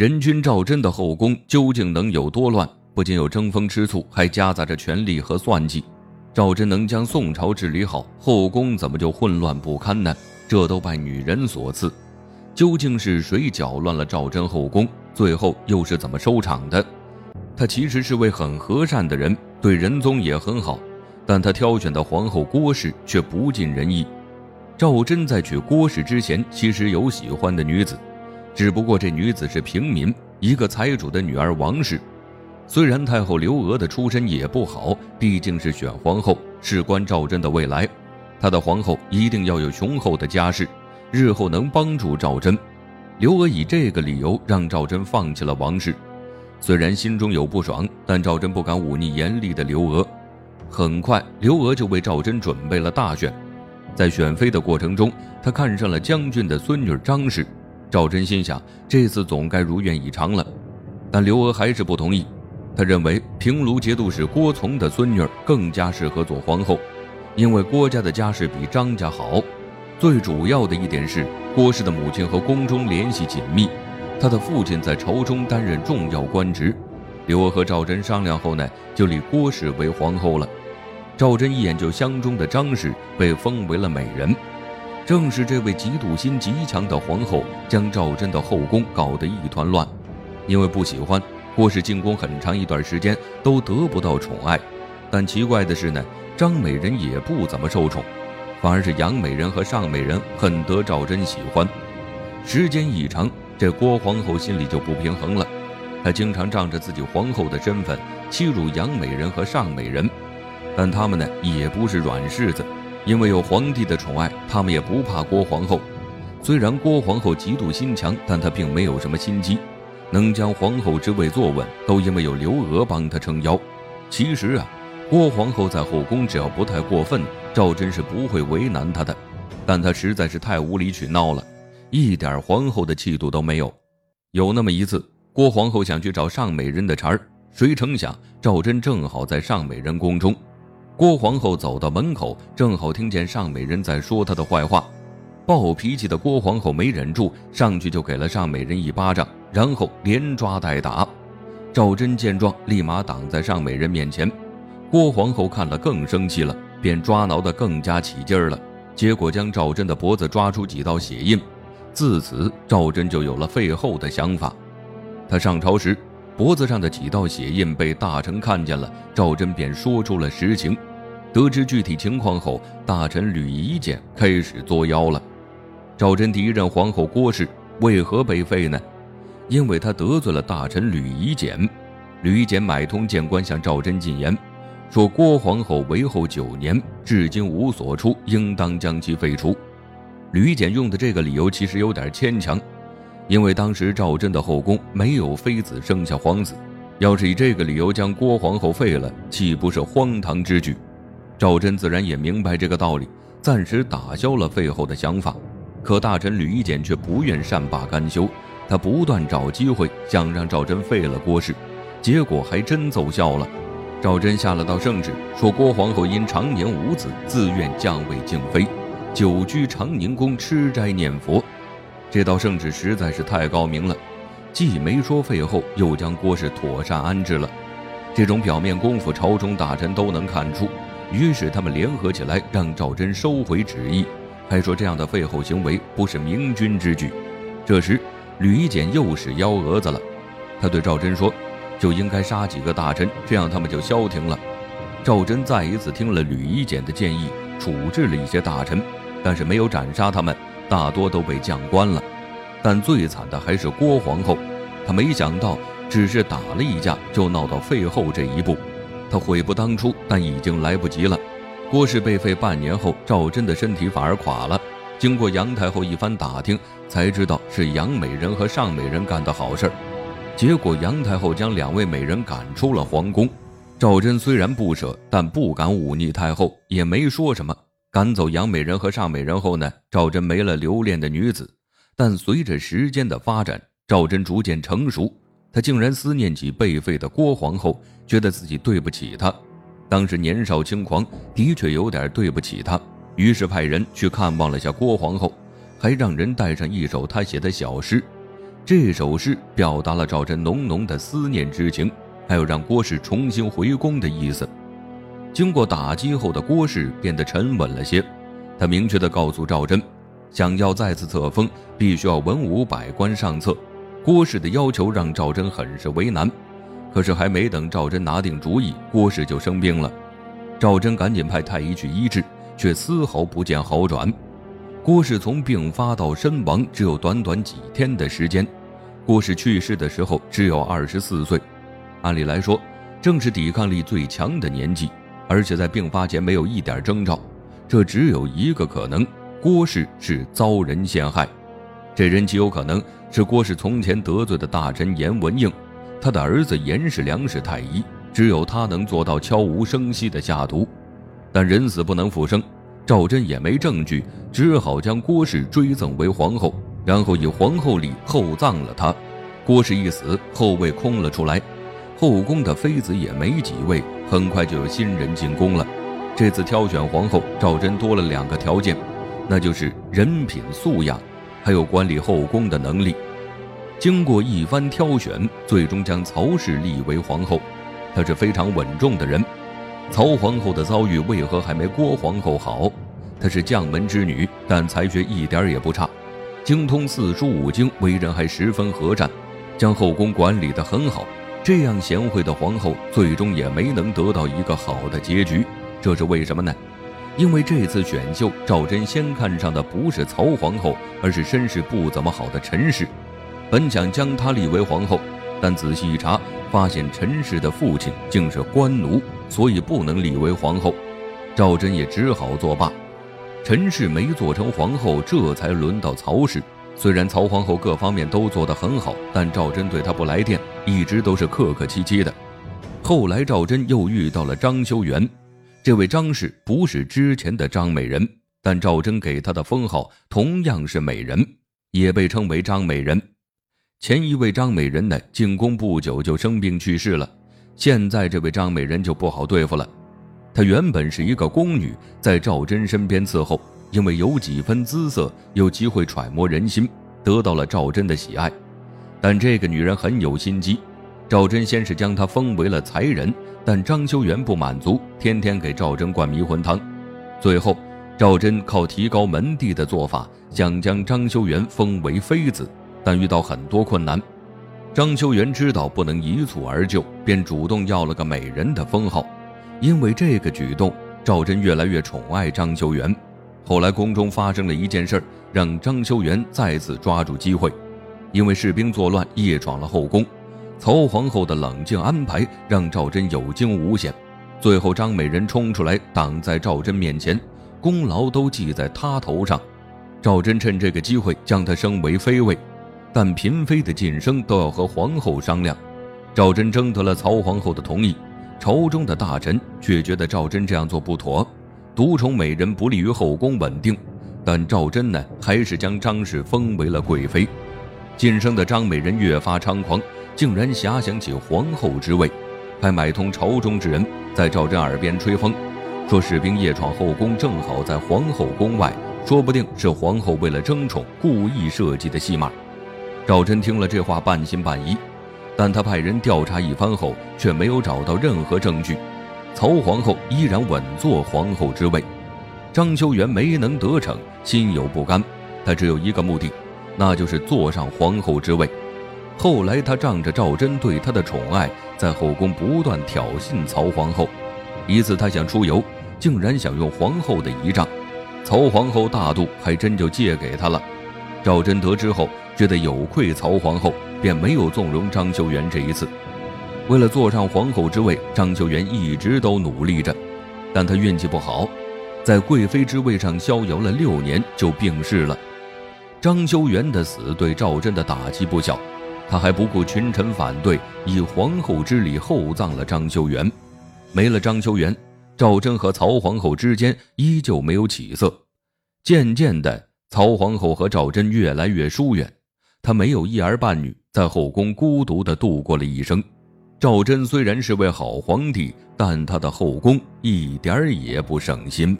人君赵祯的后宫究竟能有多乱？不仅有争风吃醋，还夹杂着权力和算计。赵祯能将宋朝治理好，后宫怎么就混乱不堪呢？这都拜女人所赐。究竟是谁搅乱了赵祯后宫？最后又是怎么收场的？他其实是位很和善的人，对仁宗也很好，但他挑选的皇后郭氏却不尽人意。赵祯在娶郭氏之前，其实有喜欢的女子，只不过这女子是平民，一个财主的女儿王氏。虽然太后刘娥的出身也不好，毕竟是选皇后，事关赵祯的未来，她的皇后一定要有雄厚的家世，日后能帮助赵祯。刘娥以这个理由让赵祯放弃了王氏。虽然心中有不爽，但赵祯不敢忤逆严厉的刘娥。很快，刘娥就为赵祯准备了大选。在选妃的过程中，他看上了将军的孙女张氏。赵祯心想，这次总该如愿以偿了。但刘娥还是不同意。他认为平卢节度使郭从的孙女更加适合做皇后，因为郭家的家世比张家好。最主要的一点是，郭氏的母亲和宫中联系紧密。他的父亲在朝中担任重要官职，刘娥和赵祯商量后呢，就立郭氏为皇后了。赵祯一眼就相中的张氏被封为了美人，正是这位嫉妒心极强的皇后，将赵祯的后宫搞得一团乱。因为不喜欢郭氏进宫很长一段时间都得不到宠爱，但奇怪的是呢，张美人也不怎么受宠，反而是杨美人和尚美人很得赵祯喜欢。时间一长。这郭皇后心里就不平衡了，她经常仗着自己皇后的身份欺辱杨美人和尚美人，但他们呢也不是软柿子，因为有皇帝的宠爱，他们也不怕郭皇后。虽然郭皇后嫉妒心强，但她并没有什么心机，能将皇后之位坐稳，都因为有刘娥帮她撑腰。其实啊，郭皇后在后宫只要不太过分，赵祯是不会为难她的，但她实在是太无理取闹了。一点皇后的气度都没有。有那么一次，郭皇后想去找尚美人的茬儿，谁成想赵祯正好在尚美人宫中。郭皇后走到门口，正好听见尚美人在说她的坏话。暴脾气的郭皇后没忍住，上去就给了尚美人一巴掌，然后连抓带打。赵祯见状，立马挡在尚美人面前。郭皇后看了更生气了，便抓挠得更加起劲儿了，结果将赵祯的脖子抓出几道血印。自此，赵祯就有了废后的想法。他上朝时，脖子上的几道血印被大臣看见了，赵祯便说出了实情。得知具体情况后，大臣吕夷简开始作妖了。赵祯第一任皇后郭氏为何被废呢？因为他得罪了大臣吕夷简。吕夷简买通谏官向赵祯进言，说郭皇后为后九年，至今无所出，应当将其废除。吕简用的这个理由其实有点牵强，因为当时赵祯的后宫没有妃子生下皇子，要是以这个理由将郭皇后废了，岂不是荒唐之举？赵祯自然也明白这个道理，暂时打消了废后的想法。可大臣吕夷简却不愿善罢甘休，他不断找机会想让赵祯废了郭氏，结果还真奏效了。赵祯下了道圣旨，说郭皇后因常年无子，自愿降位敬妃。久居长宁宫吃斋念佛，这道圣旨实在是太高明了，既没说废后，又将郭氏妥善安置了。这种表面功夫，朝中大臣都能看出。于是他们联合起来，让赵祯收回旨意，还说这样的废后行为不是明君之举。这时，吕夷简又使幺蛾子了，他对赵祯说：“就应该杀几个大臣，这样他们就消停了。”赵祯再一次听了吕夷简的建议，处置了一些大臣。但是没有斩杀他们，大多都被降官了。但最惨的还是郭皇后，她没想到只是打了一架就闹到废后这一步，他悔不当初，但已经来不及了。郭氏被废半年后，赵祯的身体反而垮了。经过杨太后一番打听，才知道是杨美人和尚美人干的好事儿。结果杨太后将两位美人赶出了皇宫。赵祯虽然不舍，但不敢忤逆太后，也没说什么。赶走杨美人和尚美人后呢，赵祯没了留恋的女子。但随着时间的发展，赵祯逐渐成熟，他竟然思念起被废的郭皇后，觉得自己对不起她。当时年少轻狂，的确有点对不起她，于是派人去看望了下郭皇后，还让人带上一首他写的小诗。这首诗表达了赵祯浓浓的思念之情，还有让郭氏重新回宫的意思。经过打击后的郭氏变得沉稳了些，他明确地告诉赵祯，想要再次册封，必须要文武百官上册。郭氏的要求让赵祯很是为难，可是还没等赵祯拿定主意，郭氏就生病了。赵祯赶紧派太医去医治，却丝毫不见好转。郭氏从病发到身亡只有短短几天的时间。郭氏去世的时候只有二十四岁，按理来说正是抵抗力最强的年纪，而且在病发前没有一点征兆，这只有一个可能：郭氏是遭人陷害。这人极有可能是郭氏从前得罪的大臣严文应，他的儿子严氏良是太医，只有他能做到悄无声息的下毒。但人死不能复生，赵祯也没证据，只好将郭氏追赠为皇后，然后以皇后礼厚葬了她。郭氏一死，后位空了出来，后宫的妃子也没几位，很快就有新人进宫了。这次挑选皇后，赵祯多了两个条件，那就是人品素养。还有管理后宫的能力，经过一番挑选，最终将曹氏立为皇后。她是非常稳重的人。曹皇后的遭遇为何还没郭皇后好？她是将门之女，但才学一点也不差，精通四书五经，为人还十分和善，将后宫管理得很好。这样贤惠的皇后，最终也没能得到一个好的结局。这是为什么呢？因为这次选秀，赵祯先看上的不是曹皇后，而是身世不怎么好的陈氏。本想将她立为皇后，但仔细一查，发现陈氏的父亲竟是官奴，所以不能立为皇后。赵祯也只好作罢。陈氏没做成皇后，这才轮到曹氏。虽然曹皇后各方面都做得很好，但赵祯对她不来电，一直都是客客气气的。后来赵祯又遇到了张修元。这位张氏不是之前的张美人，但赵祯给她的封号同样是美人，也被称为张美人。前一位张美人呢，进宫不久就生病去世了。现在这位张美人就不好对付了。她原本是一个宫女，在赵祯身边伺候，因为有几分姿色，有机会揣摩人心，得到了赵祯的喜爱。但这个女人很有心机，赵祯先是将她封为了才人。但张修元不满足，天天给赵祯灌迷魂汤。最后，赵祯靠提高门第的做法，想将张修元封为妃子，但遇到很多困难。张修元知道不能一蹴而就，便主动要了个美人的封号。因为这个举动，赵祯越来越宠爱张修元。后来宫中发生了一件事，让张修元再次抓住机会，因为士兵作乱，夜闯了后宫。曹皇后的冷静安排让赵祯有惊无险，最后张美人冲出来挡在赵祯面前，功劳都记在她头上。赵祯趁这个机会将她升为妃位，但嫔妃的晋升都要和皇后商量。赵祯征得了曹皇后的同意，朝中的大臣却觉得赵祯这样做不妥，独宠美人不利于后宫稳定。但赵祯呢，还是将张氏封为了贵妃。晋升的张美人越发猖狂。竟然遐想起皇后之位，还买通朝中之人，在赵祯耳边吹风，说士兵夜闯后宫，正好在皇后宫外，说不定是皇后为了争宠故意设计的戏码。赵祯听了这话，半信半疑，但他派人调查一番后，却没有找到任何证据。曹皇后依然稳坐皇后之位，张修元没能得逞，心有不甘，他只有一个目的，那就是坐上皇后之位。后来，他仗着赵祯对他的宠爱，在后宫不断挑衅曹皇后。一次，他想出游，竟然想用皇后的仪仗，曹皇后大度，还真就借给他了。赵祯得知后，觉得有愧曹皇后，便没有纵容张修元这一次。为了坐上皇后之位，张修元一直都努力着，但他运气不好，在贵妃之位上逍遥了六年，就病逝了。张修元的死对赵祯的打击不小。他还不顾群臣反对，以皇后之礼厚葬了张修元。没了张修元，赵祯和曹皇后之间依旧没有起色。渐渐的，曹皇后和赵祯越来越疏远。她没有一儿半女，在后宫孤独的度过了一生。赵祯虽然是位好皇帝，但他的后宫一点儿也不省心。